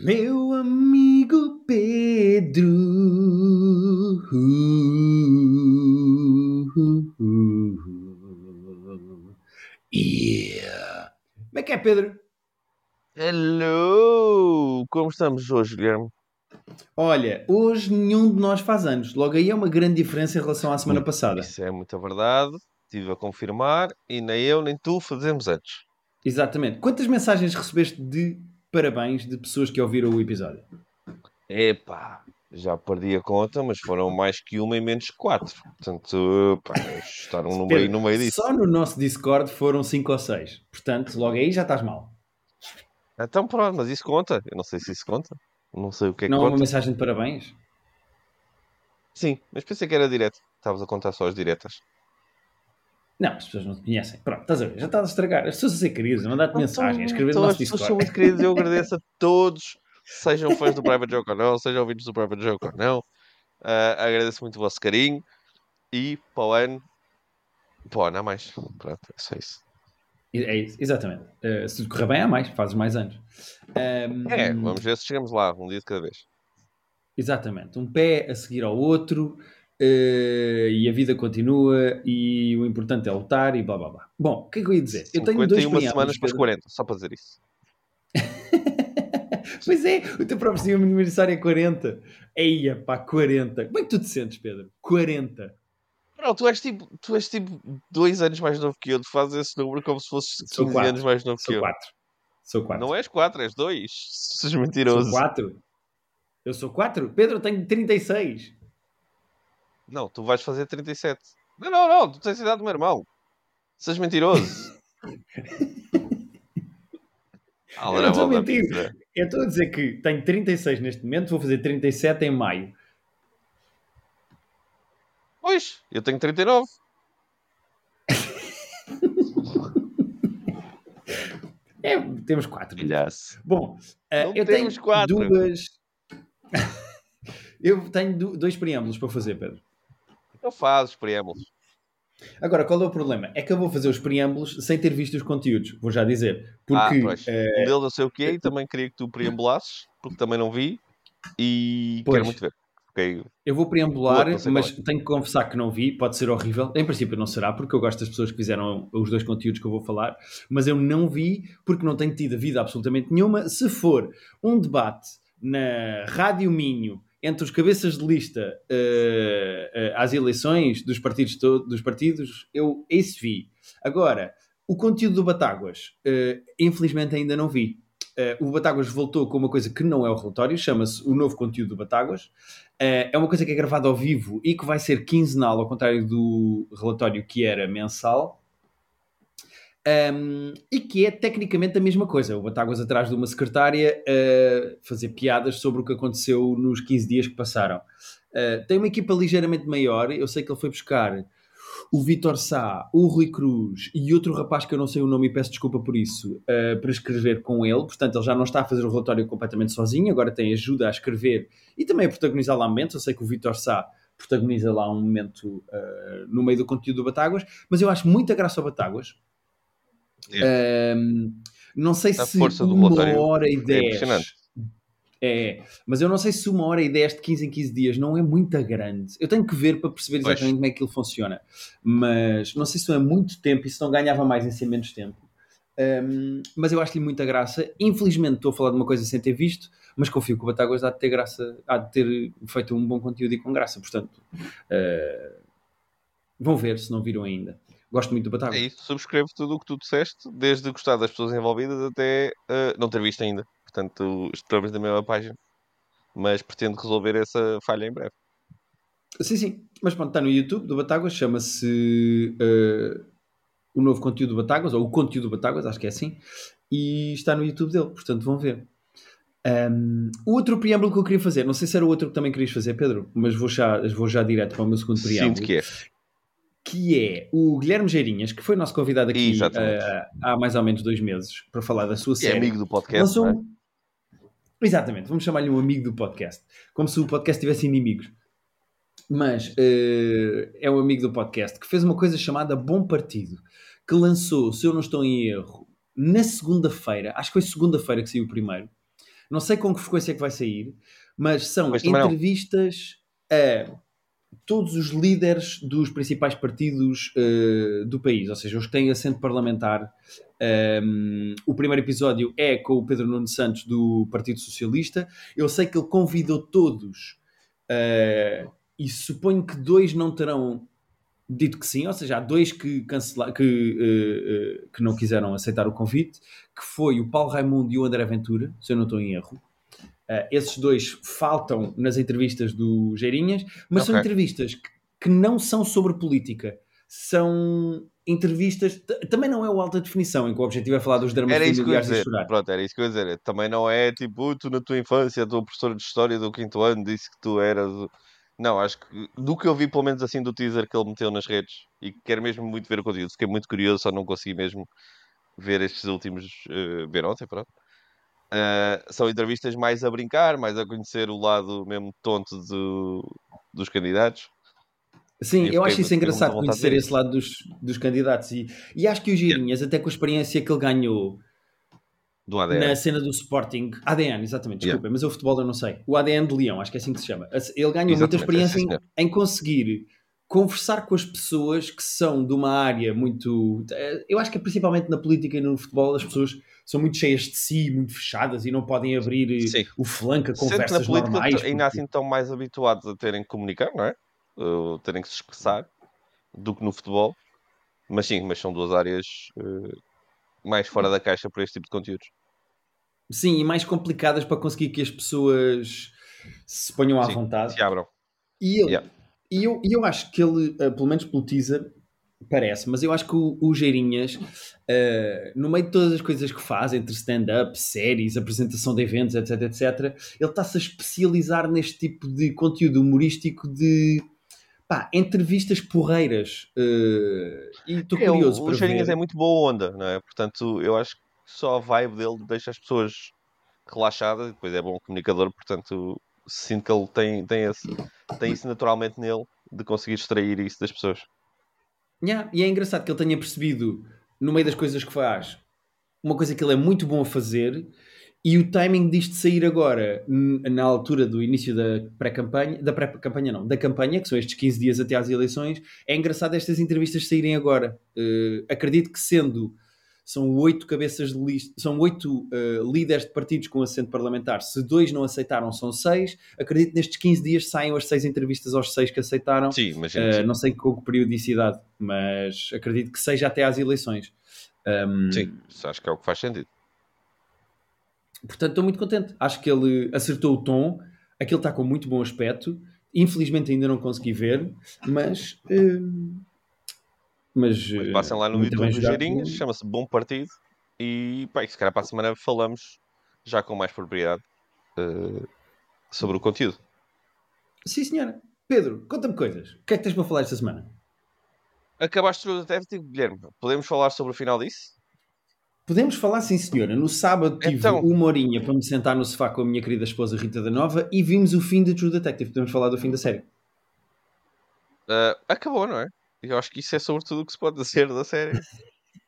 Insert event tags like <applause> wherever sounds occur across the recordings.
Meu amigo Pedro. Yeah. Como é que é, Pedro? Hello! Como estamos hoje, Guilherme? Olha, hoje nenhum de nós faz anos. Logo aí é uma grande diferença em relação à semana passada. Isso é muita verdade. Estive a confirmar e nem eu nem tu fazemos antes. Exatamente. Quantas mensagens recebeste de parabéns de pessoas que ouviram o episódio? Epá, já perdi a conta, mas foram mais que uma e menos que quatro. Portanto, pá, estar um número aí no meio disso. Só no nosso Discord foram 5 ou 6. Portanto, logo aí já estás mal. Então pronto, mas isso conta. Eu não sei se isso conta. Não sei o que é que Não é conta. uma mensagem de parabéns? Sim, mas pensei que era direto. Estavas a contar só as diretas. Não, as pessoas não te conhecem. Pronto, estás a ver? Já estás a estragar. As pessoas a ser queridas, a mandar-te mensagem, a escrever no Então, nosso as pessoas Discord. são muito queridas. Eu agradeço a todos, sejam fãs do Private Joke ou não, sejam ouvintes do Private Joke ou não. Ah, agradeço muito o vosso carinho. E para o ano, para o ano há mais. Pronto, é só isso. É isso, exatamente. Eh, se correr bem, há mais, fazes mais anos. Ahm, É, vamos ver se chegamos lá, um dia de cada vez. Exatamente. Um pé a seguir ao outro e a vida continua e o importante é lutar e blá blá blá. Bom, o que é que eu ia dizer? Eu tenho dois 51 preâmbulos, semanas para os Pedro. 40, só para dizer isso. <laughs> Pois é, o teu próximo aniversário é 40. Eia, pá, 40. Como é que tu te sentes, Pedro? 40. Não, tu és tipo, tu és tipo dois anos mais novo que eu. Tu fazes esse número como se fosses Sou 15 quatro. anos mais novo que Sou eu. 4. Sou 4. Não és 4, és 2. <laughs> Sejas Sou mentiroso. 4. Eu sou 4? Pedro, eu tenho 36. Não, tu vais fazer 37. Não, não, não, tu tens a idade do meu irmão. Sejas mentiroso. <laughs> Eu estou a mentir. Eu estou a dizer que tenho 36 neste momento, vou fazer 37 em maio. Pois, eu tenho 39. É, temos 4. Filhaço. Bom, Não eu tenho quatro. duas. <laughs> eu tenho dois preâmbulos para fazer, Pedro. Então fazes preâmbulos. Agora, qual é o problema? É que eu vou fazer os preâmbulos sem ter visto os conteúdos, vou já dizer. Porque ah, eh, Um deles eu sei o que é e também queria que tu preambulasses, porque também não vi. E Pois. quero muito ver. Ok, eu vou preambular, Boa, não sei mas qual tenho que confessar que não vi, pode ser horrível. Em princípio não será, porque eu gosto das pessoas que fizeram os dois conteúdos que eu vou falar, mas eu não vi porque não tenho tido vida absolutamente nenhuma. Se for um debate na Rádio Minho entre os cabeças de lista eh, eh, às eleições dos partidos, dos partidos, eu esse vi. Agora, o conteúdo do Batáguas, eh, infelizmente ainda não vi. O Batáguas voltou com uma coisa que não é o relatório, chama-se o novo conteúdo do Batáguas. É uma coisa que é gravada ao vivo e que vai ser quinzenal, ao contrário do relatório que era mensal. Um, e que é tecnicamente a mesma coisa. O Batáguas atrás de uma secretária a fazer piadas sobre o que aconteceu nos 15 dias que passaram. Uh, tem uma equipa ligeiramente maior. Eu sei que ele foi buscar o Vitor Sá, o Rui Cruz e outro rapaz que eu não sei o nome e peço desculpa por isso, uh, para escrever com ele. Portanto, ele já não está a fazer o relatório completamente sozinho, agora tem ajuda a escrever e também a protagonizar lá momentos. Eu sei que o Vitor Sá protagoniza lá um momento uh, no meio do conteúdo do Batáguas, mas eu acho muita graça ao Batáguas. Um, não sei A se uma hora e é dez é, mas eu não sei se uma hora e dez de 15 em 15 dias não é muito grande. Eu tenho que ver para perceber Pois. exatamente como é que aquilo funciona. Mas não sei se não é muito tempo e se não ganhava mais em ser menos tempo. Um, mas eu acho-lhe muita graça. Infelizmente estou a falar de uma coisa sem ter visto, mas confio que o Batáguas há de ter graça, há de ter feito um bom conteúdo e com graça. Portanto, uh, vão ver se não viram ainda. Gosto muito do Batáguas. É isso, subscrevo tudo o que tu disseste, desde gostar das pessoas envolvidas até eh, não ter visto ainda. Portanto, estamos na mesma página. Mas pretendo resolver essa falha em breve. Sim, sim. Mas pronto, está no YouTube do Batáguas, chama-se uh, o novo conteúdo do Batáguas, ou o conteúdo do Batáguas, acho que é assim, e está no YouTube dele, portanto vão ver. Um, o outro preâmbulo que eu queria fazer, não sei se era o outro que também querias fazer, Pedro, mas vou já, vou já direto para o meu segundo preâmbulo. Sinto que é. Que é o Guilherme Geirinhas, que foi nosso convidado aqui uh, há mais ou menos dois meses para falar da sua é série. amigo do podcast. Lançou é? Exatamente, vamos chamar-lhe um amigo do podcast. Como se o podcast tivesse inimigos. Mas eh, é um amigo do podcast que fez uma coisa chamada Bom Partido, que lançou, se eu não estou em erro, na segunda-feira, acho que foi segunda-feira que saiu o primeiro, Não sei com que frequência é que vai sair, mas são entrevistas a todos os líderes dos principais partidos eh, do país, ou seja, os que têm assento parlamentar. Um, o primeiro episódio é com o Pedro Nuno Santos do Partido Socialista. Eu sei que ele convidou todos eh, e suponho que dois não terão dito que sim, ou seja, há dois que, cancela, que, eh, que não quiseram aceitar o convite, que foi o Paulo Raimundo e o André Ventura, se eu não estou em erro. Uh, esses dois faltam nas entrevistas do Geirinhas, mas são Ok. entrevistas que, que não são sobre política. São entrevistas. Também não é o alta definição, em que o objetivo é falar dos dramas Era isso que eu ia dizer. Pronto, era isso que eu ia dizer. Também não é tipo, tu na tua infância, a tua professora de história do quinto ano disse que tu eras. o-". Não, acho que do que eu vi, pelo menos assim, do teaser que ele meteu nas redes, e que quero mesmo muito ver o conteúdo, fiquei muito curioso, só não consegui mesmo ver estes últimos. eh, ver ontem, pronto. Ah, são entrevistas mais a brincar, mais a conhecer o lado mesmo tonto do- dos candidatos. Sim, eu fiquei- acho isso engraçado conhecer esse lado dos, dos candidatos. E, e acho que o Girinhas, até com a experiência que ele ganhou na cena do Sporting, ADN, exatamente, Yeah. desculpem, mas o futebol eu não sei. O ADN de Leão, acho que é assim que se chama. Ele ganhou muita Exatamente, experiência é, em, em conseguir conversar com as pessoas que são de uma área muito. eh, Eu acho que é principalmente na política e no futebol as pessoas são muito cheias de si, muito fechadas e não podem abrir eh, Sim. o flanco a Sendo que na conversas política normais. t- ainda porque- assim estão mais habituados a terem que comunicar, não é? Uh, terem que se expressar do que no futebol. Mas sim, mas são duas áreas uh, mais fora da caixa para este tipo de conteúdos. Sim, e mais complicadas para conseguir que as pessoas se ponham à Sim, vontade. Se abram. E, ele, Yeah. e, eu, e eu acho que ele, eh, pelo menos pelo teaser, parece, mas eu acho que o, o Geirinhas, eh, no meio de todas as coisas que faz, entre stand-up, séries, apresentação de eventos, etc, etc, ele está-se a especializar neste tipo de conteúdo humorístico de pá, entrevistas porreiras. eh, e estou É, curioso o, para o Cheirinhas ver. é muito boa onda, não é? Portanto, eu acho que só a vibe dele deixa as pessoas relaxadas depois é bom comunicador, portanto, sinto que ele tem, tem, esse, tem isso naturalmente nele de conseguir extrair isso das pessoas. Yeah, e é engraçado que ele tenha percebido, no meio das coisas que faz, uma coisa que ele é muito bom a fazer e o timing disto sair agora, na altura do início da pré-campanha, da pré-campanha não, da campanha, que são estes 15 dias até às eleições, é engraçado estas entrevistas saírem agora. Eh, acredito que sendo, são oito cabeças de lista, são oito eh, líderes de partidos com assento parlamentar, se dois não aceitaram, são seis, acredito que nestes 15 dias saiam as seis entrevistas aos seis que aceitaram. Sim, imagino. Uh, sim. não sei com que periodicidade, mas acredito que seja até às eleições. Um, Sim, acho que é o que faz sentido. Portanto, estou muito contente. Acho que ele acertou o tom. Aquilo está com muito bom aspecto. Infelizmente ainda não consegui ver, mas. um, mas Mas uh, passem lá no muito YouTube do jogado. Geirinhas, chama-se Bom Partido. E pá, e se calhar para a semana falamos já com mais propriedade eh, sobre o conteúdo. Sim, senhora. Pedro, conta-me coisas. O que é que tens para falar esta semana? Acabaste de até digo, Guilherme, podemos falar sobre o final disso? Podemos falar, sim, senhora. No sábado tive Então. uma horinha para me sentar no sofá com a minha querida esposa Rita da Nova e vimos o fim de True Detective. Podemos falar do fim da série. Eh, acabou, não é? Eu acho que isso é sobretudo o que se pode dizer da série.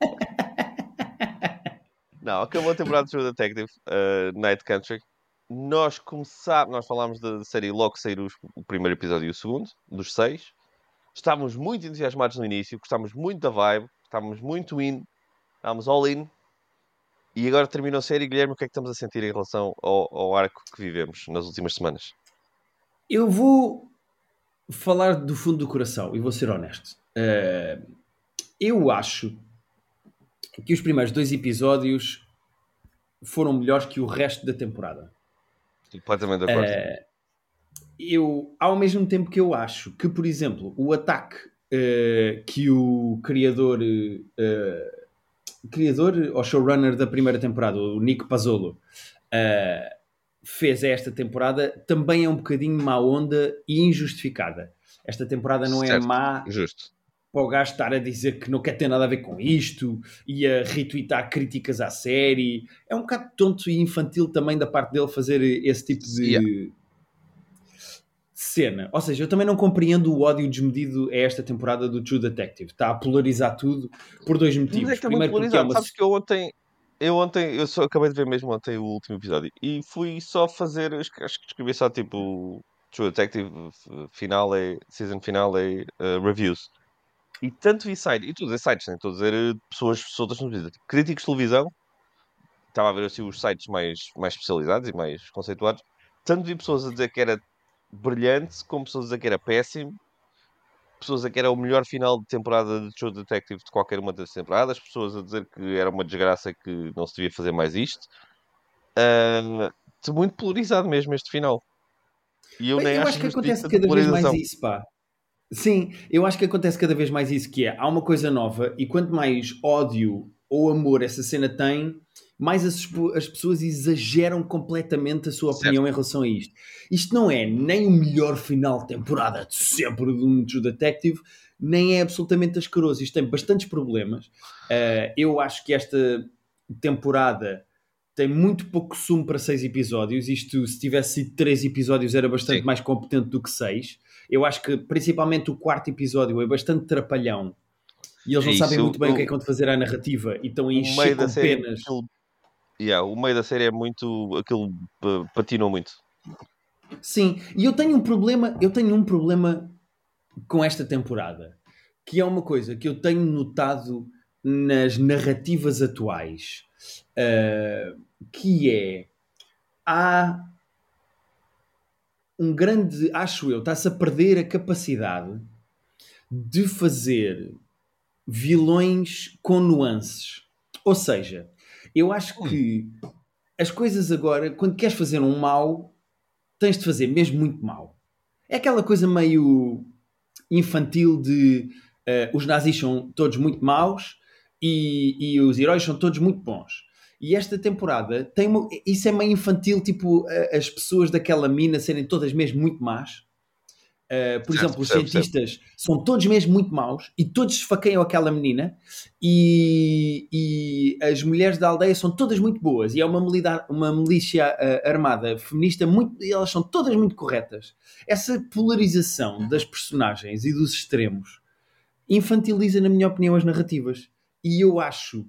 <laughs> não, acabou a temporada de True Detective, eh, Night Country. Nós começámos, nós falámos da série logo que saíram o primeiro episódio e o segundo, dos seis. Estávamos muito entusiasmados no início, gostávamos muito da vibe, estávamos muito in, estávamos all in. E agora terminou a série, Guilherme, o que é que estamos a sentir em relação ao, ao arco que vivemos nas últimas semanas? Eu vou falar do fundo do coração e vou ser honesto. Eh, eu acho que os primeiros dois episódios foram melhores que o resto da temporada. Completamente de acordo. Eh, eu, ao mesmo tempo que eu acho que, por exemplo, o ataque eh, que o criador, eh, criador ou showrunner da primeira temporada, o Nick Pazzolo, fez esta temporada também é um bocadinho má onda e injustificada. Esta temporada não é Certo. má Justo. Para o gajo estar a dizer que não quer ter nada a ver com isto e a retweetar críticas à série. É um bocado tonto e infantil também da parte dele fazer esse tipo de Yeah. cena. Ou seja, eu também não compreendo o ódio desmedido a esta temporada do True Detective. Está a polarizar tudo por dois motivos. Mas é que está muito Primeiro porque é polarizado. uma... Sabes que eu ontem, Eu ontem, eu só acabei de ver mesmo ontem o último episódio e fui só fazer, acho que acho que escrevi só tipo True Detective eh, finale, season finale uh, reviews. E tanto vi sites, e todos os sites, nem estou a dizer eh, pessoas soltas no Twitter, críticos de televisão, estava a ver assim os sites mais, mais especializados e mais conceituados, tanto vi pessoas a dizer que era brilhante, como pessoas a dizer que era péssimo, pessoas a dizer que era o melhor final de temporada de True Detective de qualquer uma das temporadas, pessoas a dizer que era uma desgraça que não se devia fazer mais isto. Uh, muito polarizado mesmo este final. E eu, nem eu acho, acho que acontece cada vez mais isso, pá. Sim, eu acho que acontece cada vez mais isso, que é, há uma coisa nova e quanto mais ódio ou amor essa cena tem, mais as, as pessoas exageram completamente a sua opinião certo. em relação a isto. Isto não é nem o melhor final de temporada de sempre de um True Detective, nem é absolutamente asqueroso. Isto tem bastantes problemas. Uh, eu acho que esta temporada tem muito pouco sumo para seis episódios. Isto, se tivesse sido três episódios, era bastante Sim. mais competente do que seis. Eu acho que, principalmente, o quarto episódio é bastante trapalhão. E eles não é sabem muito bem o, o que é que vão fazer à narrativa e estão a encher com penas. Aquilo, yeah, o meio da série é muito. aquilo patinou muito. Sim, e eu tenho um problema, eu tenho um problema com esta temporada, que é uma coisa que eu tenho notado nas narrativas atuais, uh, que é há um grande, acho eu, está-se a perder a capacidade de fazer vilões com nuances. Ou seja, eu acho que as coisas agora, quando queres fazer um mal, tens de fazer mesmo muito mal. É aquela coisa meio infantil de uh, os nazis são todos muito maus e, e os heróis são todos muito bons. E esta temporada tem uma, isso é meio infantil, tipo as pessoas daquela mina serem todas mesmo muito más. Uh, por certo, exemplo, os certo, cientistas certo. são todos mesmo muito maus e todos esfaqueiam aquela menina e, e, as mulheres da aldeia são todas muito boas e é uma, milida, uma milícia uh, armada feminista muito, elas são todas muito corretas. Essa polarização das personagens e dos extremos infantiliza, na minha opinião, as narrativas. E eu acho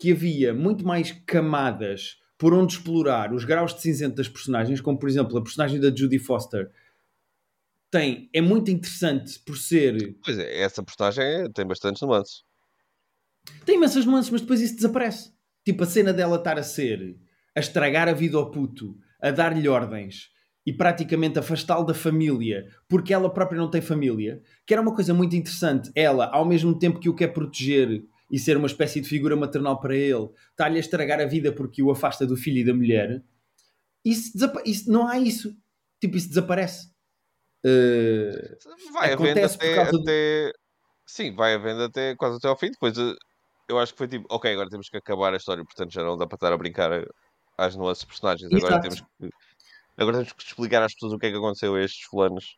que havia muito mais camadas por onde explorar os graus de cinzento das personagens, como por exemplo a personagem da Judy Foster tem, é muito interessante por ser. Pois é, essa personagem tem bastantes nuances. Tem imensas nuances, mas depois isso desaparece. Tipo a cena dela estar a ser, a estragar a vida ao puto, a dar-lhe ordens e praticamente afastá-lo da família porque ela própria não tem família, que era uma coisa muito interessante. Ela, ao mesmo tempo que o quer proteger e ser uma espécie de figura maternal para ele, está-lhe a estragar a vida porque o afasta do filho e da mulher. Isso, isso não há isso. Tipo, isso desaparece. Uh, vai havendo até, até... Sim, vai havendo até quase até ao fim. Depois eh, eu acho que foi tipo, ok, agora temos que acabar a história, portanto já não dá para estar a brincar às nuances personagens. Agora temos, que, agora temos que explicar às pessoas o que é que aconteceu a estes fulanos.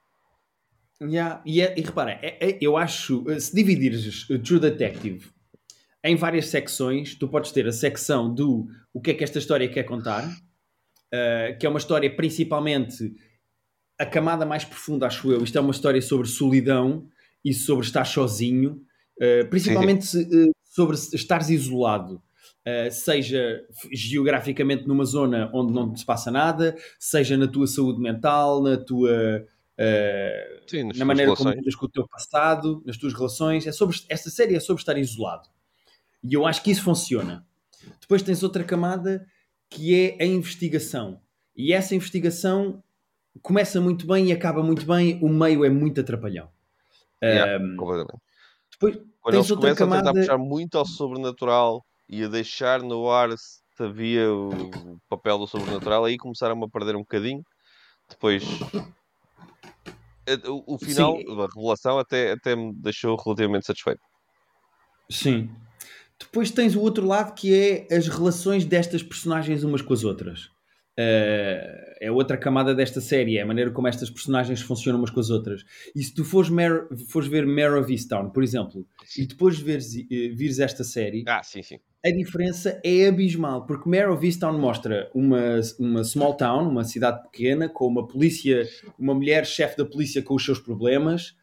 Yeah. E, é, e repara, é, é, eu acho, eh, se dividires True Detective em várias secções, tu podes ter a secção do o que é que esta história quer contar, uh, que é uma história principalmente a camada mais profunda, acho eu. Isto é uma história sobre solidão e sobre estar sozinho, uh, principalmente uh, sobre estares isolado. Seja geograficamente numa zona onde não se passa nada, seja na tua saúde mental, na tua Sim, na maneira relações. como lidas com o teu passado, nas tuas relações. É sobre, esta série é sobre estar isolado. E eu acho que isso funciona. Depois tens outra camada que é a investigação. E essa investigação começa muito bem e acaba muito bem, o meio é muito atrapalhão. Yeah, um, completamente. Depois, Quando eles começam camada... a tentar puxar muito ao sobrenatural e a deixar no ar se havia o papel do sobrenatural, aí começaram a perder um bocadinho. Depois, o, o final Sim. da revelação até, até me deixou relativamente satisfeito. Sim. Depois tens o outro lado que é as relações destas personagens umas com as outras. Uh, é outra camada desta série, é a maneira como estas personagens funcionam umas com as outras. E se tu fores, fores ver Mare of Easttown, por exemplo, sim. e depois veres, uh, vires esta série, ah, sim, sim. A diferença é abismal, porque Mare of Easttown mostra uma, uma small town, uma cidade pequena, com uma polícia, uma mulher chefe da polícia com os seus problemas,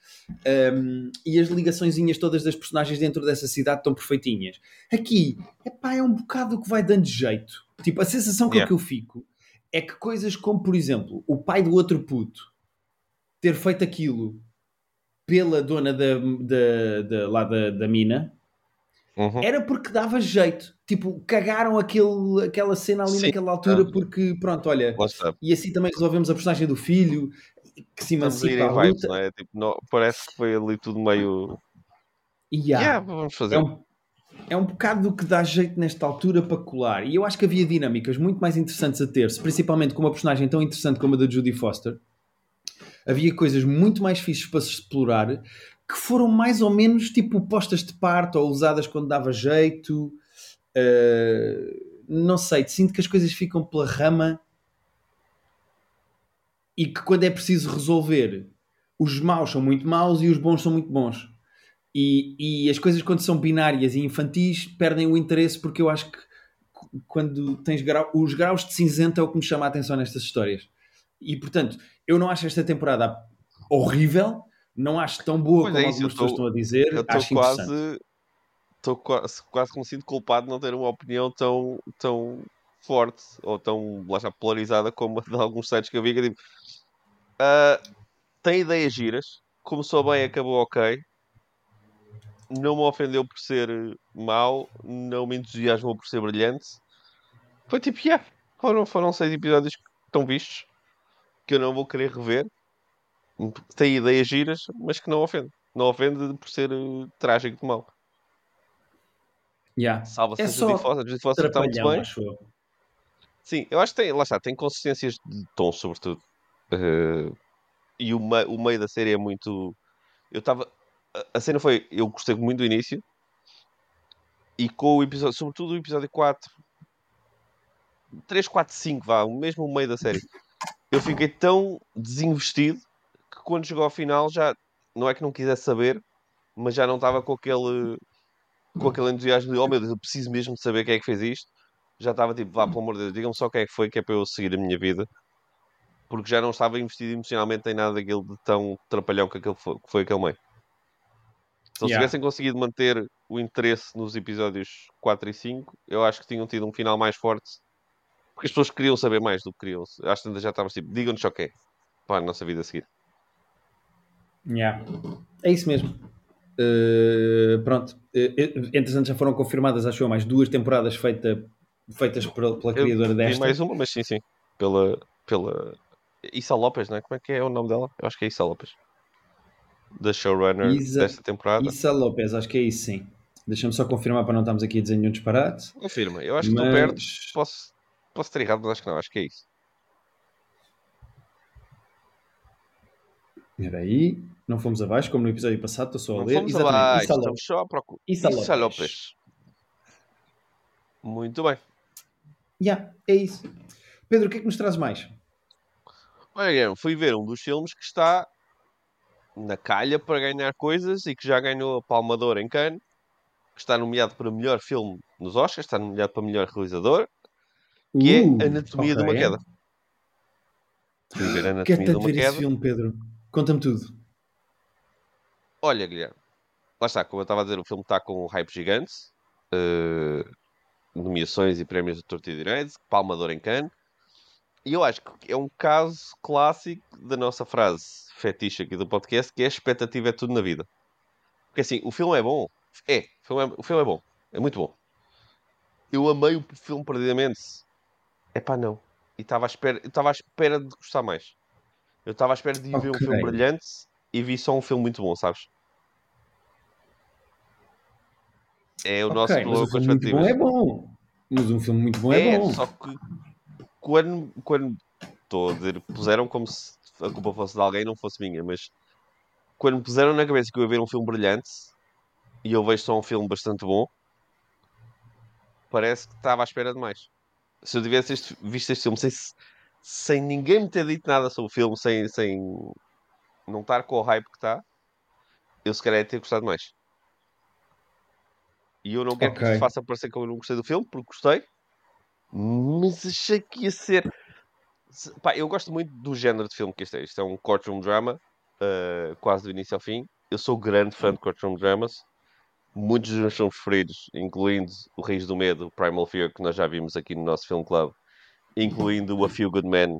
um, e as ligaçõezinhas todas das personagens dentro dessa cidade estão perfeitinhas. Aqui, epá, é um bocado que vai dando jeito. Tipo, a sensação com Yeah. que eu fico é que coisas como, por exemplo, o pai do outro puto ter feito aquilo pela dona da, da, da, lá da, da mina Uhum. era porque dava jeito. Tipo, cagaram aquele, aquela cena ali Sim. naquela altura Ah. porque, pronto, olha, e assim também resolvemos a personagem do filho que se emancipa em à vibes, não é? Tipo, não- parece que foi ali tudo meio. Há. Yeah, vamos fazer. É um, é um bocado do que dá jeito nesta altura para colar. E eu acho que havia dinâmicas muito mais interessantes a ter-se, principalmente com uma personagem tão interessante como a da Judy Foster. Havia coisas muito mais fixes para se explorar que foram mais ou menos tipo postas de parte ou usadas quando dava jeito. Uh, não sei, sinto que as coisas ficam pela rama e que quando é preciso resolver, os maus são muito maus e os bons são muito bons. E, e as coisas quando são binárias e infantis perdem o interesse porque eu acho que quando tens grau, os graus de cinzento é o que me chama a atenção nestas histórias. E portanto, eu não acho esta temporada horrível, não acho tão boa Pois como é isso, algumas tô- pessoas estão a dizer. Eu estou quase. Quase, quase que me sinto culpado de não ter uma opinião tão, tão forte ou tão lá está, polarizada como a de alguns sites que eu vi. Que é tipo, ah, tem ideias giras, começou bem, acabou ok. Não me ofendeu por ser mau, não me entusiasmou por ser brilhante. Foi tipo, yeah, foram, foram seis episódios que estão vistos, que eu não vou querer rever. Tem ideias giras, mas que não ofende. Não ofende por ser eh, trágico de mau. Yeah. Salva-se É a Foster. A Judy Foster está muito bem. eu. Sim, eu acho que tem, lá está, tem consistências de tom, sobretudo. Eh, e o, me- o meio da série é muito. Eu estava. a- A cena foi. Eu gostei muito do início. E com o episódio, sobretudo o episódio 4, 3, 4, 5, vá, mesmo o meio da série. Eu fiquei tão desinvestido quando chegou ao final já. Não é que não quisesse saber, mas já não estava com aquele. Com aquele entusiasmo de, oh meu Deus, eu preciso mesmo de saber quem é que fez isto. Já estava tipo, vá, pelo amor de Deus, digam-me só quem é que foi, que é para eu seguir a minha vida. Porque já não estava investido emocionalmente em nada daquilo de tão trapalhão que, aquele foi, que foi aquele meio. Se eles Yeah. tivessem conseguido manter o interesse nos episódios 4 e 5, eu acho que tinham tido um final mais forte. Porque as pessoas queriam saber mais do que queriam. Acho que ainda já estávamos tipo, digam-nos só quem é. Para a nossa vida a seguir. Yeah. É isso mesmo. Uh, pronto. Uh, entretanto, já foram confirmadas, acho eu, mais duas temporadas feita, feitas pela, pela Eu criadora vi desta. mais uma, mas sim, sim. Pela, pela Issa Lopes, não é? Como é que é o nome dela? Eu acho que é Issa Lopes. Da showrunner Isa- desta temporada. Issa Lopes, acho que é isso, sim. Deixa-me só confirmar para não estarmos aqui a dizer nenhum disparate. Confirma. Eu acho que mas... tu perdes. Posso, posso ter errado, mas acho que não. Acho que é isso. Espera aí, não fomos abaixo, como no episódio passado, estou só a Não ler. fomos Exatamente, abaixo. Issa Estamos Lopes. só à procura. Issa Issa Lopes. Lopes. Muito bem. Yeah, é isso. Pedro, o que é que nos traz mais? Olha, Guilherme, fui ver um dos filmes que está na calha para ganhar coisas e que já ganhou a Palma de Ouro em Cannes, que está nomeado para melhor filme nos Oscars, está nomeado para melhor realizador, que Uh, <gasps> é Anatomia de uma. Queda. Fui ver Quero Anatomia de uma ver esse Queda. filme, Pedro. Conta-me tudo. Olha, Guilherme, lá está, como eu estava a dizer, o filme está com um hype gigante, eh, nomeações e prémios de torto e direito, Palma de Ouro em Cannes, e eu acho que é um caso clássico da nossa frase fetiche aqui do podcast, que é a expectativa é tudo na vida. Porque assim, o filme é bom, é, o filme é, o filme é bom, é muito bom. Eu amei o filme perdidamente, é pá, não. E estava à espera, estava à espera de gostar mais. Eu estava à espera de ir ver um filme brilhante e vi só um filme muito bom, sabes? É o nosso ok, mas problema com as bom é bom. Mas um filme muito bom é, É, bom. só que quando, quando estou a dizer, puseram como se a culpa fosse de alguém e não fosse minha, mas quando me puseram na cabeça que eu ia ver um filme brilhante e eu vejo só um filme bastante bom, parece que estava à espera de mais. Se eu tivesse este- visto este filme sem, sem ninguém me ter dito nada sobre o filme, sem, sem não estar com o hype que está, eu se calhar ia ter gostado mais. E eu não quero que Ok. isto faça parecer que eu não gostei do filme, porque gostei. Mas achei que ia ser. se- Pá, eu gosto muito do género de filme que isto é. Isto é um courtroom drama, uh, quase do início ao fim. Eu sou grande fã de courtroom dramas. Muitos dos meus filmes preferidos, incluindo O Reis do Medo, o Primal Fear, que nós já vimos aqui no nosso film club, incluindo o A Few Good Men,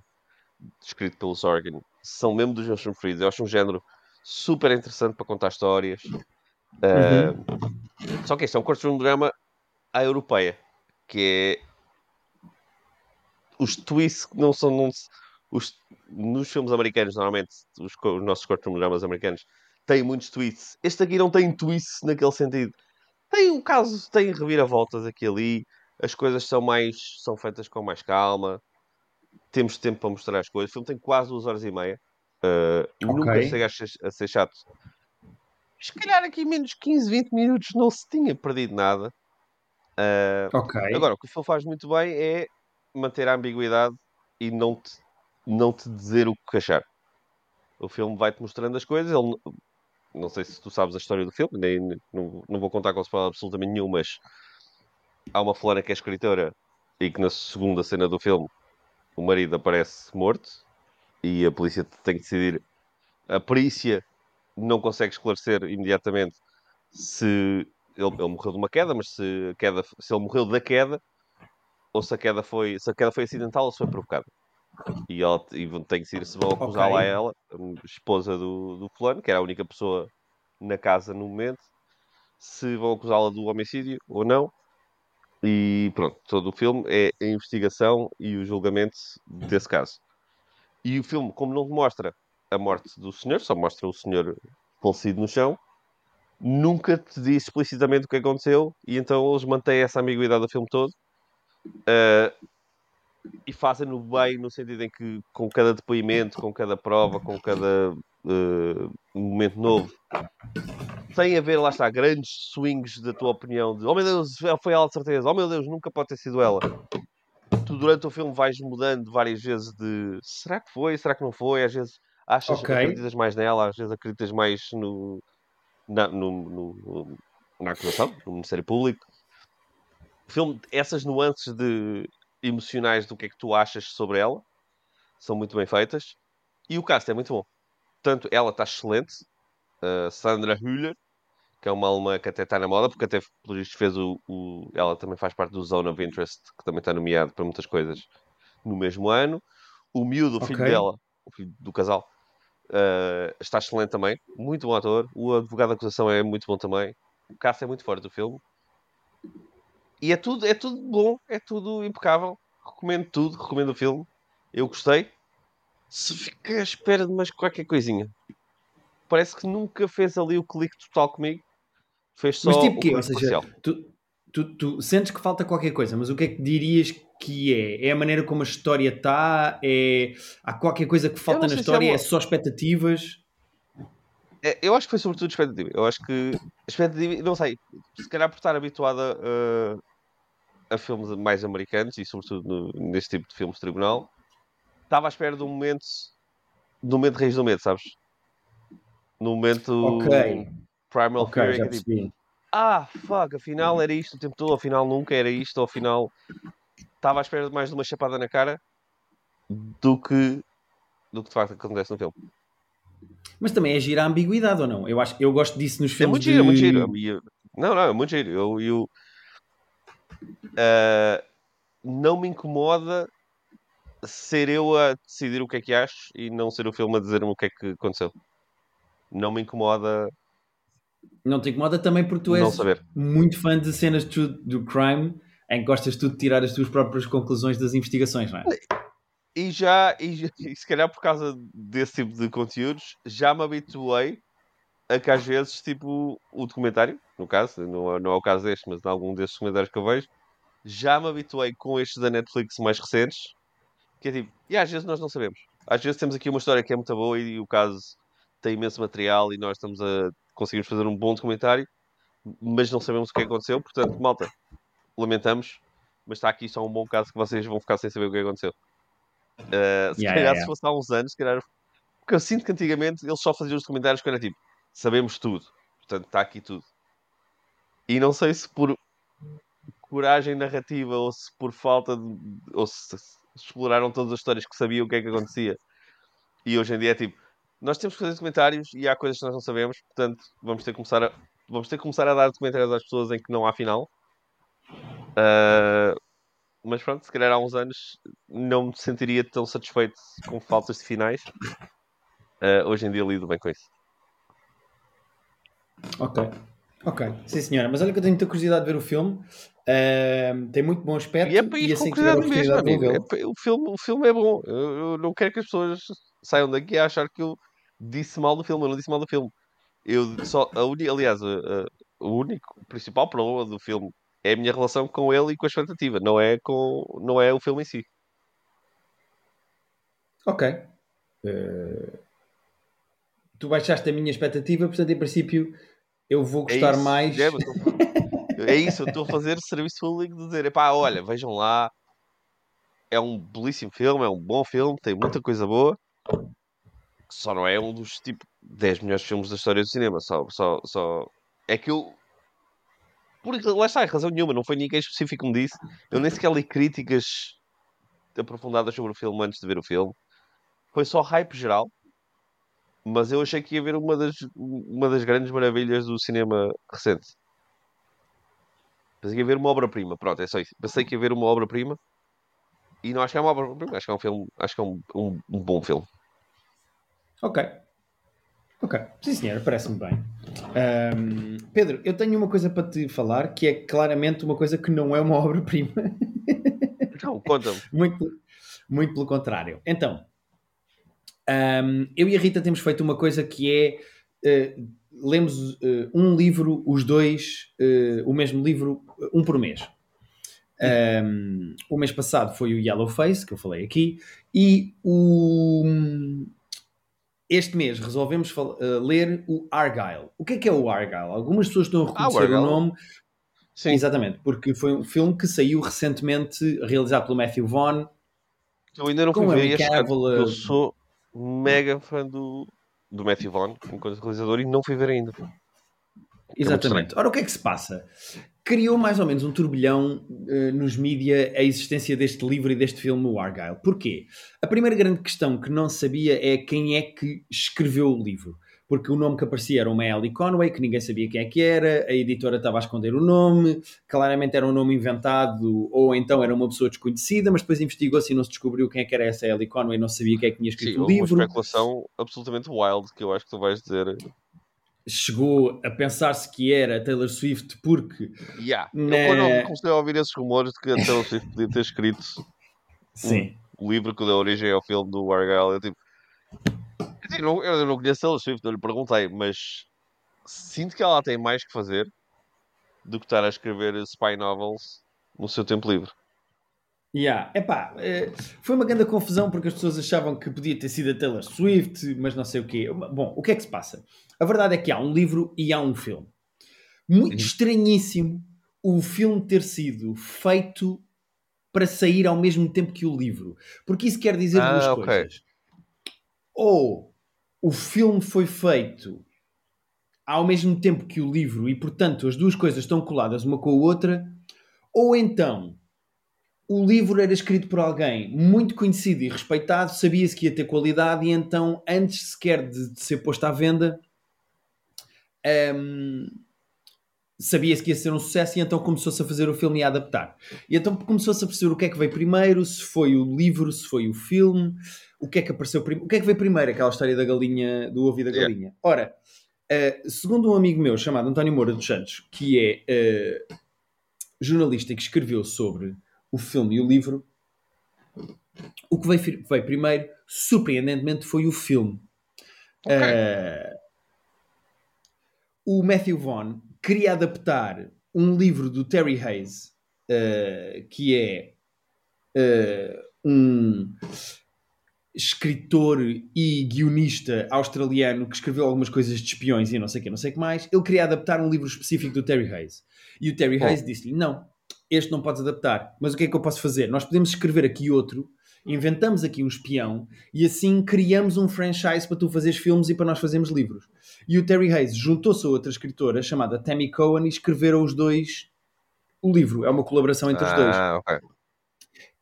escrito pelo Sorkin, são mesmo dos meus preferidos. Eu acho um género super interessante para contar histórias. Uh, Só que este é um courtroom drama à europeia, que é os twists que não são. Não, os, nos filmes americanos, normalmente, os, os nossos courtroom dramas americanos têm muitos twists. Este aqui não tem twists naquele sentido. Tem um caso, tem reviravoltas aqui e ali. As coisas são mais. são feitas com mais calma. Temos tempo para mostrar as coisas. O filme tem quase duas horas e meia. Uh, Nunca Ok. chega a ser, a ser chato. Se calhar aqui menos 15, 20 minutos não se tinha perdido nada. Uh, Ok. Agora, o que o filme faz muito bem é manter a ambiguidade e não te, não te dizer o que achar. O filme vai-te mostrando as coisas. Ele, não sei se tu sabes a história do filme, nem, não, não vou contar com spoiler absolutamente nenhum, mas há uma fulana que é escritora e que na segunda cena do filme o marido aparece morto e a polícia tem que decidir. A perícia não consegue esclarecer imediatamente se ele, ele morreu de uma queda, mas se, queda, se ele morreu da queda ou se a queda foi, se a queda foi acidental ou se foi provocada. E, ela, e tem que decidir se vão acusá-la Ok. a ela, a esposa do, do fulano, que era a única pessoa na casa no momento, se vão acusá-la do homicídio ou não. E pronto, todo o filme é a investigação e o julgamento desse caso. E o filme, como não mostra a morte do senhor, só mostra o senhor falecido no chão, nunca te diz explicitamente o que aconteceu, e então eles mantêm essa ambiguidade do filme todo. Uh, e fazem-no bem no sentido em que com cada depoimento, com cada prova, com cada uh, momento novo, sem haver, lá está, grandes swings da tua opinião de oh meu Deus, foi ela de certeza, oh meu Deus, nunca pode ter sido ela. Tu durante o filme vais mudando várias vezes de será que foi, será que não foi, às vezes achas Ok. acreditas mais nela, às vezes acreditas mais no, na, no, no- na acusação, no Ministério Público. O filme, essas nuances de emocionais do que é que tu achas sobre ela são muito bem feitas e o cast é muito bom. Portanto, ela está excelente. A Sandra Hüller, que é uma alemã que até está na moda, porque até, pelo visto, fez o, o- Ela também faz parte do Zone of Interest, que também está nomeado para muitas coisas no mesmo ano. O miúdo, o filho Ok. dela, o filho do casal, eh, está excelente também. Muito bom ator. O advogado da acusação é muito bom também. O cast é muito forte do filme. E é tudo, é tudo bom, é tudo impecável. Recomendo tudo, recomendo o filme. Eu gostei. Se fica à espera de mais qualquer coisinha. Parece que nunca fez ali o clique total comigo. Fez só Mas tipo o quê? Ou seja, tu, tu, tu sentes que falta qualquer coisa, mas o que é que dirias que é? É a maneira como a história está? É... Há qualquer coisa que falta na é história? uma- É só expectativas? É, eu acho que foi sobretudo expectativa. Eu acho que expectativa, não sei, se calhar por estar habituada a, a filmes mais americanos e sobretudo no- neste tipo de filmes de tribunal, estava à espera de um momento do momento de Reis do Medo, sabes? No momento Ok, Primal ok, Fear, em já que é tipo, ah, fuck, afinal era isto o tempo todo, afinal nunca era isto, afinal estava à espera de mais de uma chapada na cara do que do que de facto acontece no filme. Mas também é gira a ambiguidade ou não? Eu, acho, eu gosto disso nos É filmes muito giro, é muito de- giro. Não, não, é muito giro. Eu, eu, ah, não me incomoda ser eu a decidir o que é que acho e não ser o filme a dizer-me o que é que aconteceu. Não me incomoda Não te incomoda também porque tu és saber. muito fã de cenas de do crime em que gostas tu de tirar as tuas próprias conclusões das investigações, não é? E já, e, já- <laughs> e se calhar por causa desse tipo de conteúdos, já me habituei a que às vezes, tipo, o documentário, no caso, não é, não é o caso deste, mas em algum destes documentários que eu vejo, já me habituei com estes da Netflix mais recentes, que é tipo, e às vezes nós não sabemos. Às vezes temos aqui uma história que é muito boa e, o caso tem imenso material e nós estamos a conseguimos fazer um bom documentário, mas não sabemos o que aconteceu, portanto, malta, lamentamos, mas está aqui só um bom caso que vocês vão ficar sem saber o que aconteceu. Uh, se Yeah, calhar yeah, se yeah. fosse há uns anos, se calhar... porque eu sinto que antigamente eles só faziam os documentários que era tipo, sabemos tudo, portanto está aqui tudo. E não sei se por coragem narrativa ou se por falta de. ou se exploraram todas as histórias que sabiam o que é que acontecia. E hoje em dia é tipo, nós temos que fazer documentários e há coisas que nós não sabemos, portanto vamos ter que começar a, vamos ter que começar a dar documentários às pessoas em que não há final. Uh, mas pronto, se calhar há uns anos não me sentiria tão satisfeito com faltas de finais. Uh, hoje em dia lido bem com isso. Ok. Ok, sim senhora. Mas olha que eu tenho muita curiosidade de ver o filme. Uh, tem muito bom aspecto. E é para ir assim com curiosidade mesmo, amigo. É, o, filme, o filme é bom. Eu, eu, não quero que as pessoas saiam daqui a achar que eu disse mal do filme. Eu não disse mal do filme. Eu só, a uni, aliás, a, a, o único, o principal problema do filme é a minha relação com ele e com a expectativa. Não é, com, não é o filme em si. Ok. Uh, tu baixaste a minha expectativa, portanto, em princípio eu vou é gostar é isso, mais. É, é, isso, eu estou a fazer serviço público de dizer: pá, olha, vejam lá, é um belíssimo filme, é um bom filme, tem muita coisa boa. Só não é um dos tipo 10 melhores filmes da história do cinema. Só, só, só... É que eu. Porque lá está, razão nenhuma, não foi ninguém específico que me disse. Eu nem sequer li críticas aprofundadas sobre o filme antes de ver o filme. Foi só hype geral mas eu achei que ia ver uma das, uma das grandes maravilhas do cinema recente. Pensei que ia ver uma obra-prima, pronto, é só isso. Pensei que ia ver uma obra-prima e não acho que é uma obra-prima, acho que é um filme, acho que é um, um, um bom filme. Ok. Ok, sim senhora, parece-me bem. Um, Pedro, eu tenho uma coisa para te falar que é claramente uma coisa que não é uma <laughs> obra-prima. Não, conta-me. muito, muito pelo contrário. Então, um, eu e a Rita temos feito uma coisa que é uh, lemos uh, um livro, os dois, uh, o mesmo livro, um por mês. Um, o mês passado foi o Yellow Face, que eu falei aqui, e o, este mês resolvemos ler o Argyle. O que é que é o Argyle? Algumas pessoas estão a reconhecer ah, o, o nome. Sim. Exatamente, porque foi um filme que saiu recentemente, realizado pelo Matthew Vaughn. Eu ainda não fui ver este, eu sou mega fã do, do Matthew Vaughn enquanto realizador e não fui ver ainda. Exatamente. Ora, o que é que se passa? Criou mais ou menos um turbilhão uh, nos mídia a existência deste livro e deste filme, o Argyle. Porquê? A primeira grande questão que não sabia é quem é que escreveu o livro porque o nome que aparecia era uma Ellie Conway, que ninguém sabia quem é que era, a editora estava a esconder o nome, claramente era um nome inventado, ou então era uma pessoa desconhecida, mas depois investigou-se e não se descobriu quem é que era essa Ellie Conway, não sabia quem é que tinha escrito Sim, o livro. uma especulação absolutamente wild, que eu acho que tu vais dizer. Chegou a pensar-se que era Taylor Swift porque... Yeah. Na... Eu quando comecei a ouvir esses rumores de que a Taylor Swift podia ter escrito <laughs> Sim. Um livro que deu origem ao filme do Argyle, eu tipo eu não, eu não conheço Taylor Swift, não lhe perguntei, mas sinto que ela tem mais que fazer do que estar a escrever spy novels no seu tempo livre. Yeah. Epá, eh, foi uma grande confusão porque as pessoas achavam que podia ter sido a Taylor Swift, mas não sei o quê. Bom, o que é que se passa? A verdade é que há um livro e há um filme. Muito uhum. estranhíssimo o filme ter sido feito para sair ao mesmo tempo que o livro. Porque isso quer dizer ah, duas okay. coisas. Ou o filme foi feito ao mesmo tempo que o livro e, portanto, as duas coisas estão coladas uma com a outra, ou então o livro era escrito por alguém muito conhecido e respeitado, sabia-se que ia ter qualidade e então, antes sequer de, de ser posto à venda, um, sabia-se que ia ser um sucesso e então começou-se a fazer o filme e a adaptar. E então começou-se a perceber o que é que veio primeiro, se foi o livro, se foi o filme o que é que apareceu primeiro? O que é que veio primeiro? Aquela história da galinha, do ovo e da galinha. Yeah. Ora, uh, segundo um amigo meu chamado António Moura dos Santos, que é uh, jornalista que escreveu sobre o filme e o livro, o que veio, veio primeiro, surpreendentemente, foi o filme. Okay. Uh, o Matthew Vaughn queria adaptar um livro do Terry Hayes, que é um escritor e guionista australiano que escreveu algumas coisas de espiões e não sei o que, não sei o que mais, ele queria adaptar um livro específico do Terry Hayes. E o Terry oh. Hayes disse-lhe, não, este não podes adaptar, mas o que é que eu posso fazer? Nós podemos escrever aqui outro inventamos aqui um espião e assim criamos um franchise para tu fazeres filmes e para nós fazermos livros. E o Terry Hayes juntou-se a outra escritora chamada Tammy Cohen e escreveram os dois o livro. É uma colaboração entre os dois. Ah, ok.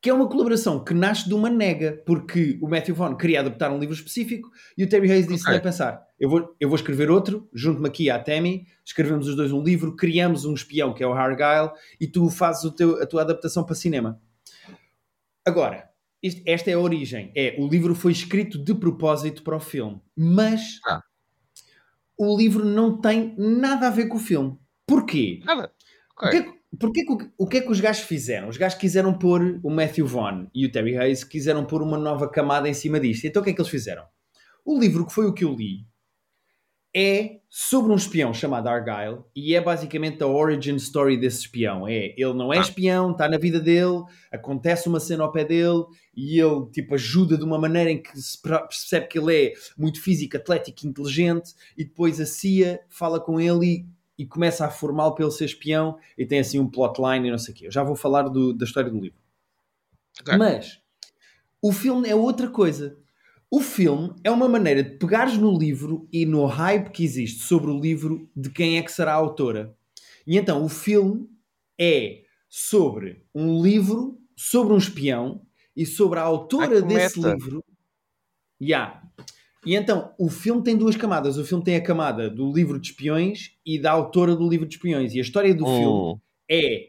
Que é uma colaboração que nasce de uma nega, porque o Matthew Vaughn queria adaptar um livro específico e o Terry Hayes disse: Ok. "Não pensar, eu vou, eu vou escrever outro, junto-me aqui à Tammy, escrevemos os dois um livro, criamos um espião que é o Argyle e tu fazes o teu- a tua adaptação para cinema. Agora, isto- esta é a origem. É, o livro foi escrito de propósito para o filme, mas Ah. o livro não tem nada a ver com o filme. Porquê? Nada. O Ok. que, que- porque é que o- o que é que os gajos fizeram? Os gajos quiseram pôr o Matthew Vaughn e o Terry Hayes quiseram pôr uma nova camada em cima disto. Então o que é que eles fizeram? O livro que foi o que eu li é sobre um espião chamado Argyle e é basicamente a origin story desse espião. É, ele não é Ah. espião, está na vida dele, acontece uma cena ao pé dele e ele tipo ajuda de uma maneira em que se per- percebe que ele é muito físico, atlético, inteligente e depois a CIA fala com ele e e começa a formá-lo ele ser espião e tem assim um plotline e não sei o quê. Eu já vou falar do- da história do livro. Ok. Mas o filme é outra coisa. O filme é uma maneira de pegares no livro e no hype que existe sobre o livro de quem é que será a autora. E então o filme é sobre um livro, sobre um espião e sobre a autora desse livro. Yeah. E então, o filme tem duas camadas. O filme tem a camada do livro de espiões e da autora do livro de espiões. E a história do filme Hum. é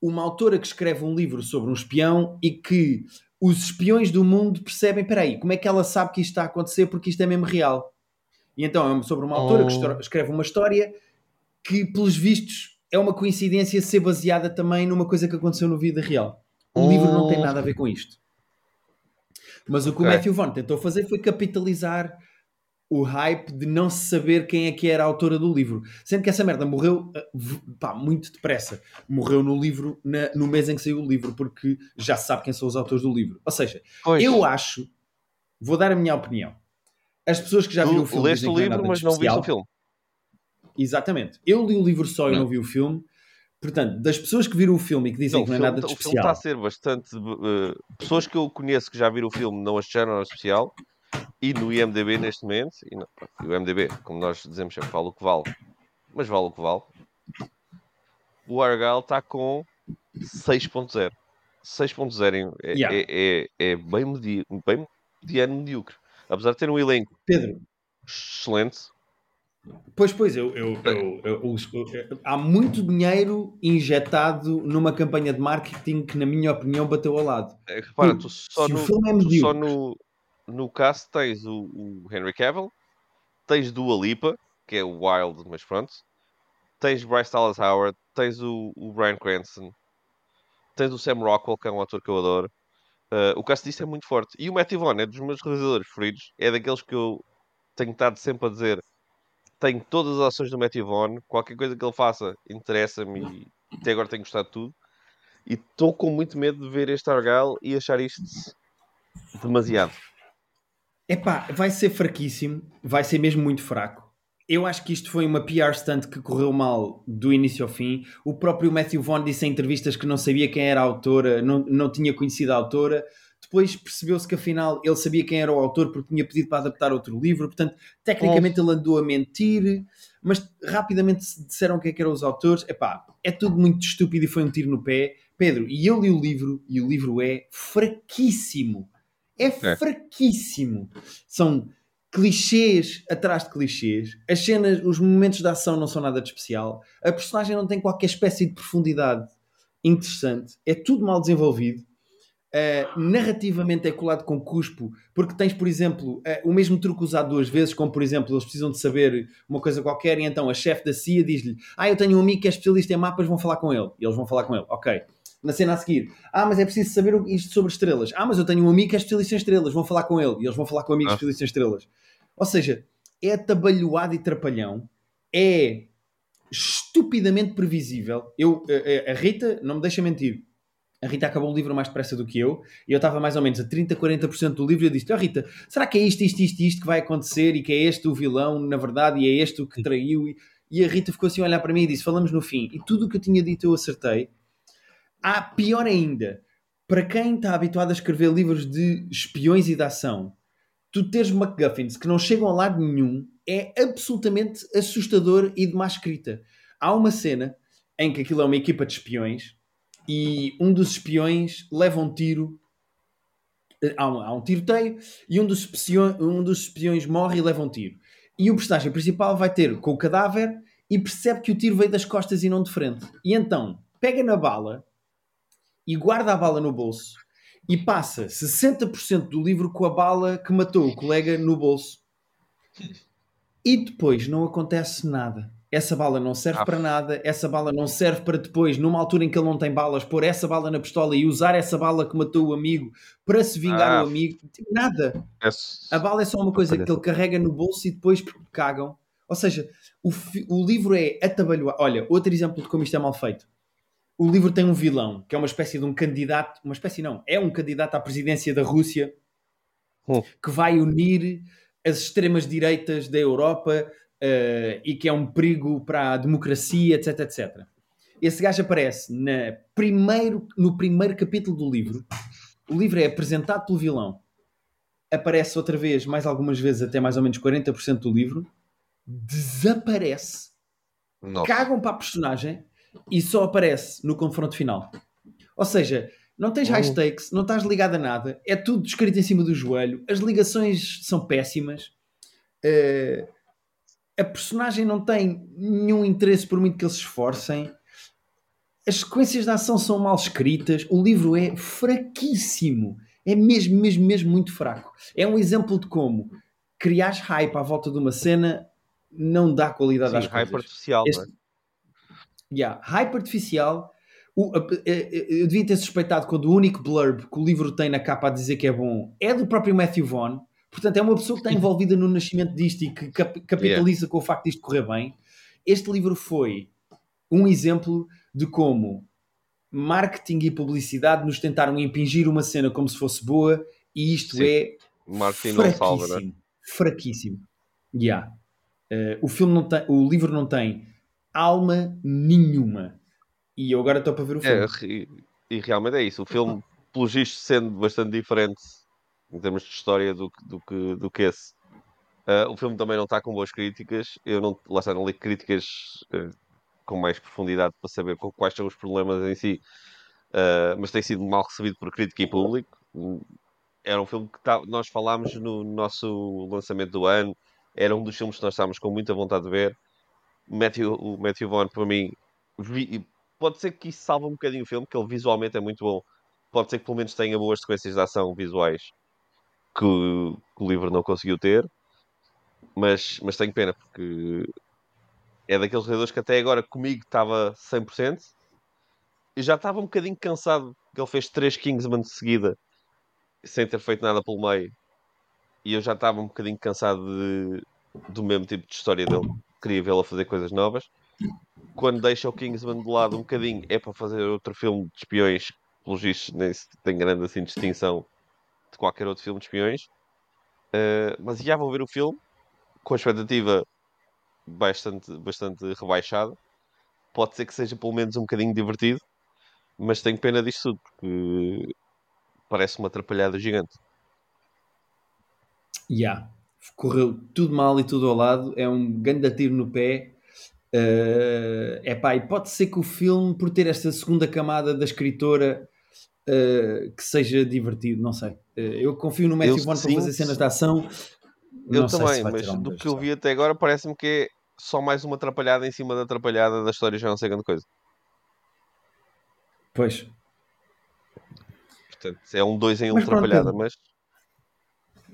uma autora que escreve um livro sobre um espião e que os espiões do mundo percebem, peraí, como é que ela sabe que isto está a acontecer porque isto é mesmo real? E então é sobre uma autora que Oh. estra- escreve uma história que, pelos vistos, é uma coincidência ser baseada também numa coisa que aconteceu na vida real. O livro não tem Oh. nada a ver com isto. Mas o que o Ok. Matthew Vaughn tentou fazer foi capitalizar o hype de não se saber quem é que era a autora do livro. Sendo que essa merda morreu uh, v- pá, muito depressa. Morreu no livro, na- no mês em que saiu o livro, porque já se sabe quem são os autores do livro. Ou seja, Pois. eu acho, vou dar a minha opinião. As pessoas que já viram o Tu filme leste dizem o que não é livro, mas não viste especial. o filme. Exatamente. Eu li o livro só e Não. não vi o filme. Portanto, das pessoas que viram o filme e que dizem Não, o que não é filme, nada de o filme está especial. a ser bastante. eh, pessoas que eu conheço que já viram o filme não acharam nada especial. E no IMDB neste momento, e, não, e o IMDB, como nós dizemos sempre, vale o que vale, mas vale o que vale. O Argyle está com 6.0. 6.0 em- é, Yeah. é, é, é bem, medi bem mediano medíocre. Apesar de ter um elenco Pedro, excelente, Pois, pois, eu, eu- eu- eu- há muito dinheiro injetado numa campanha de marketing que, na minha opinião, bateu ao lado. É, repara, Hum, tu só, se o no, filme é tu só medíocre. no, no cast tens o, o Henry Cavill, tens Dua Lipa, que é o Wild, mas pronto, tens Bryce Dallas Howard, tens o, o Bryan Cranston, tens o Sam Rockwell, que é um ator que eu adoro. Uh, o cast disto é muito forte. E o Matthew Vaughn é dos meus realizadores preferidos. É daqueles que eu tenho estado sempre a dizer. Tenho todas as ações do Matthew Vaughn. Qualquer coisa que ele faça interessa-me e até agora tenho gostado de tudo. E estou com muito medo de ver este Argyle e achar isto demasiado. Epá, vai ser fraquíssimo, vai ser mesmo muito fraco. Eu acho que isto foi uma PR stunt que correu mal do início ao fim. O próprio Matthew Vaughn disse em entrevistas que não sabia quem era a autora, não, não tinha conhecido a autora. Depois percebeu-se que afinal ele sabia quem era o autor porque tinha pedido para adaptar outro livro. Portanto, tecnicamente ele andou a mentir, mas rapidamente se disseram quem é que eram os autores. Epá, é tudo muito estúpido e foi um tiro no pé. Pedro, e eu li o livro e o livro é fraquíssimo. É fraquíssimo. São clichês atrás de clichês. As cenas, os momentos de ação não são nada de especial. A personagem não tem qualquer espécie de profundidade interessante. É tudo mal desenvolvido. Uh, narrativamente é colado com cuspo, porque tens, por exemplo, uh, o mesmo truque usado duas vezes, como por exemplo, eles precisam de saber uma coisa qualquer, e então a chefe da CIA diz-lhe: Ah, eu tenho um amigo que é especialista em mapas, vão falar com ele. E eles vão falar com ele, ok. Na cena a seguir, ah, mas é preciso saber isto sobre estrelas. Ah, mas eu tenho um amigo que é especialista em estrelas, vão falar com ele. E eles vão falar com o amigo Ah. especialista em estrelas. Ou seja, é atabalhoado e trapalhão, é estupidamente previsível. Eu, a, a Rita, não me deixa mentir, a Rita acabou o livro mais depressa do que eu, e eu estava mais ou menos a 30, 40% do livro, e eu disse, oh Rita, será que é isto, isto, isto, isto que vai acontecer, e que é este o vilão, na verdade, e é este o que traiu, e, e a Rita ficou assim a olhar para mim e disse, falamos no fim, e tudo o que eu tinha dito eu acertei. Há pior ainda, para quem está habituado a escrever livros de espiões e de ação, tu teres MacGuffins que não chegam a lado nenhum é absolutamente assustador e de má escrita. Há uma cena em que aquilo é uma equipa de espiões e um dos espiões leva um tiro. Há um, há um tiroteio e um dos, espiões, um dos espiões morre e leva um tiro. E o personagem principal vai ter com o cadáver e percebe que o tiro veio das costas e não de frente. E então pega na bala e guarda a bala no bolso e passa 60% do livro com a bala que matou o colega no bolso. E depois não acontece nada. Essa bala não serve ah. para nada, essa bala não serve para depois, numa altura em que ele não tem balas, pôr essa bala na pistola e usar essa bala que matou o amigo para se vingar ah. o amigo. Nada. A bala é só uma coisa que ele carrega no bolso e depois cagam. Ou seja, o, o livro é atabalhoado. Olha, outro exemplo de como isto é mal feito o livro tem um vilão, que é uma espécie de um candidato, uma espécie não, é um candidato à presidência da Rússia hum. que vai unir as extremas direitas da Europa uh, e que é um perigo para a democracia, etc, etc. Esse gajo aparece na primeiro, no primeiro capítulo do livro. O livro é apresentado pelo vilão. Aparece outra vez, mais algumas vezes, até mais ou menos 40% do livro. Desaparece. Nossa. Cagam para a personagem e só aparece no confronto final. Ou seja, não tens high stakes, não estás ligado a nada, é tudo escrito em cima do joelho, as ligações são péssimas, uh, a personagem não tem nenhum interesse por muito que eles se esforcem, as sequências de ação são mal escritas, o livro é fraquíssimo, é mesmo, mesmo, mesmo muito fraco. É um exemplo de como criar hype à volta de uma cena não dá qualidade Sim, às hype coisas. artificial, este? Yeah, hype artificial. O, eu devia ter suspeitado quando o único blurb que o livro tem na capa a dizer que é bom é do próprio Matthew Vaughn. Portanto, é uma pessoa que está envolvida no nascimento disto e que capitaliza yeah. com o facto disto correr bem. Este livro foi um exemplo de como marketing e publicidade nos tentaram impingir uma cena como se fosse boa e isto Sim. é marketing fraquíssimo. Salva, né? Fraquíssimo. Yeah. Uh, o filme não tem, o livro não tem alma nenhuma. E eu agora estou para ver o filme. É, e, e, realmente é isso. O filme, pelo visto, sendo bastante diferente em termos de história do, do, que, do que esse. Uh, o filme também não está com boas críticas. Eu não, lá está, não li críticas uh, com mais profundidade para saber quais são os problemas em si. Uh, mas tem sido mal recebido por crítica e público. Era um filme que tá, nós falámos no nosso lançamento do ano. Era um dos filmes que nós estávamos com muita vontade de ver. Matthew, o Matthew Vaughn, para mim, vi, pode ser que isso salve um bocadinho o filme, que ele visualmente é muito bom. Pode ser que pelo menos tenha boas sequências de ação visuais que, que o livro não conseguiu ter. Mas, mas tenho pena, porque é daqueles jogadores que até agora comigo estava 100%. E já estava um bocadinho cansado, que ele fez 3 Kingsman de seguida, sem ter feito nada pelo meio. E eu já estava um bocadinho cansado de, do mesmo tipo de história dele queria vê-la fazer coisas novas. Quando deixa o Kingsman de lado um bocadinho, é para fazer outro filme de espiões, pelos vistos, nem tem grande assim, distinção de qualquer outro filme de espiões. Uh, mas já vou ver o filme com a expectativa bastante, bastante rebaixada. Pode ser que seja pelo menos um bocadinho divertido, mas tenho pena disto tudo porque parece uma atrapalhada gigante. Yeah correu tudo mal e tudo ao lado, é um grande tiro no pé. Uh, epá, e pode ser que o filme, por ter esta segunda camada da escritora, uh, que seja divertido, não sei. Uh, eu confio no Matthew Vaughn para fazer cenas de ação. Eu também, mas do que eu vi até agora, parece-me que é só mais uma atrapalhada em cima da atrapalhada da história, já não sei grande coisa. Pois. Portanto, é um dois em um mas atrapalhada, pronto, mas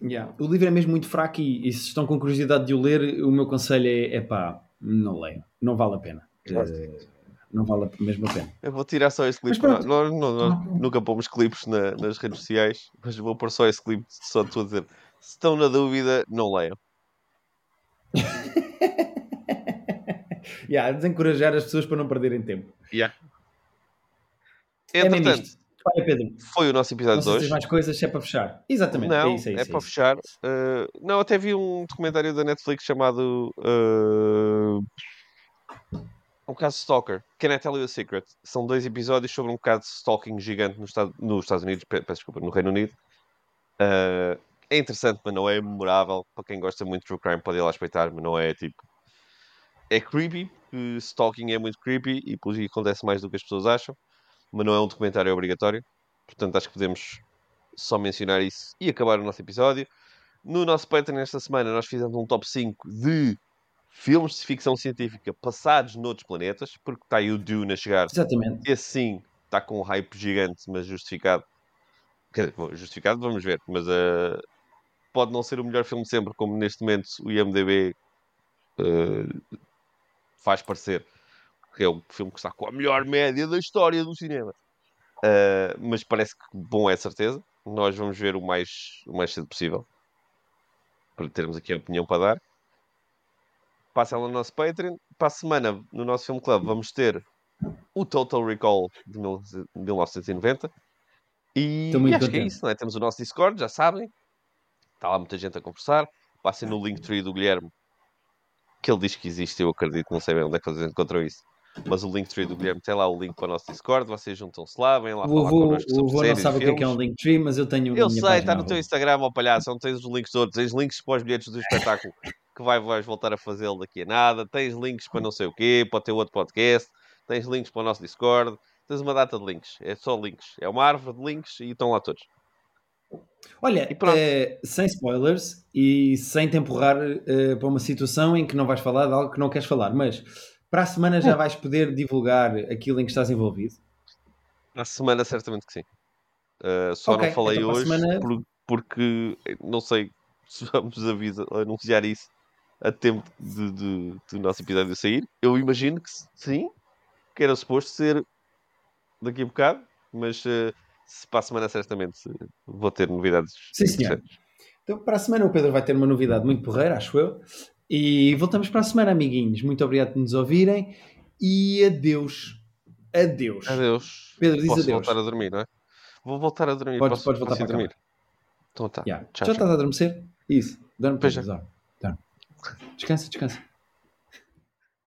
Yeah. O livro é mesmo muito fraco e, e, se estão com curiosidade de o ler, o meu conselho é, é pá, não leiam, não vale a pena. Uh, não vale mesmo a pena. Eu vou tirar só esse clipe. Nós, nós, nós, nunca pomos clipes na, nas redes sociais, mas vou pôr só esse clipe só de a dizer. Se estão na dúvida, não leiam. <laughs> yeah, desencorajar as pessoas para não perderem tempo. Yeah. É Entretanto, Olha, Pedro. Foi o nosso episódio de hoje. mais coisas, é para fechar. Exatamente. Não, é, isso, é, isso, é, é para fechar. Uh, não, até vi um documentário da Netflix chamado. Uh... um caso de Stalker. Can I Tell You a Secret? São dois episódios sobre um caso de stalking gigante nos Estados, nos Estados Unidos, pe- peço desculpa, no Reino Unido. Uh, é interessante, mas não é memorável. Para quem gosta muito de true crime pode ir lá espreitar, mas não é tipo... É creepy, porque stalking é muito creepy e por aí acontece mais do que as pessoas acham, mas não é um documentário obrigatório. Portanto, acho que podemos só mencionar isso e acabar o nosso episódio. No nosso Patreon esta semana nós fizemos um top 5 de filmes de ficção científica passados noutros planetas, porque está aí o Dune a chegar. Exatamente. Esse sim está com um hype gigante, mas justificado. Quer dizer, justificado, vamos ver, mas uh, pode não ser o melhor filme de sempre, como neste momento o IMDB uh, faz parecer. Que é o filme que está com a melhor média da história do cinema. Uh, mas parece que bom é certeza. Nós vamos ver o mais, o mais cedo possível para termos aqui a opinião para dar. Passem lá no nosso Patreon. Para a semana, no nosso Film Club, vamos ter o Total Recall de 1990. E, e acho que é isso, não é? Temos o nosso Discord, já sabem. Está lá muita gente a conversar. Passem no Linktree do Guilherme, que ele diz que existe, eu acredito, não sei bem onde é que eles encontram isso. Mas o Linktree do Guilherme tem lá o link para o nosso Discord, vocês juntam-se lá, vêm lá O falar avô, connosco o sobre avô não sabe o que é, que é um. Linktree, mas eu tenho. Eu sei, está no teu Instagram, ó palhaço, não tens os links todos, tens links para os bilhetes do espetáculo que vai, vais voltar a fazê-lo daqui a nada, tens links para não sei o quê, para o teu outro podcast, tens links para o nosso Discord, tens uma data de links, é só links, é uma árvore de links e estão lá todos. Olha, eh, sem spoilers e sem te empurrar eh, para uma situação em que não vais falar de algo que não queres falar, mas para a semana já vais poder divulgar aquilo em que estás envolvido. Na semana, certamente que sim. Uh, só Ok, não falei então a hoje semana- por- porque eh, não sei <laughs> se vamos avisa, anunciar isso a tempo de, de- do nosso episódio sair. Eu imagino que sim, que era suposto ser daqui a bocado, mas eh, se para a semana certamente vou ter novidades. Sim, senhor. Então, para a semana o Pedro vai ter uma novidade muito porreira, acho eu. E voltamos para a semana, amiguinhos. Muito obrigado por nos ouvirem e adeus. Adeus. Adeus. Pedro, diz Posso adeus. voltar a dormir, não é? Vou voltar a dormir. Podes- posso, podes voltar para a dormir. Então tá. Yeah. Tchau, Já tchau. estás a adormecer? Isso. Dorme, Pois. Dorme. Dorme. Descansa, descansa.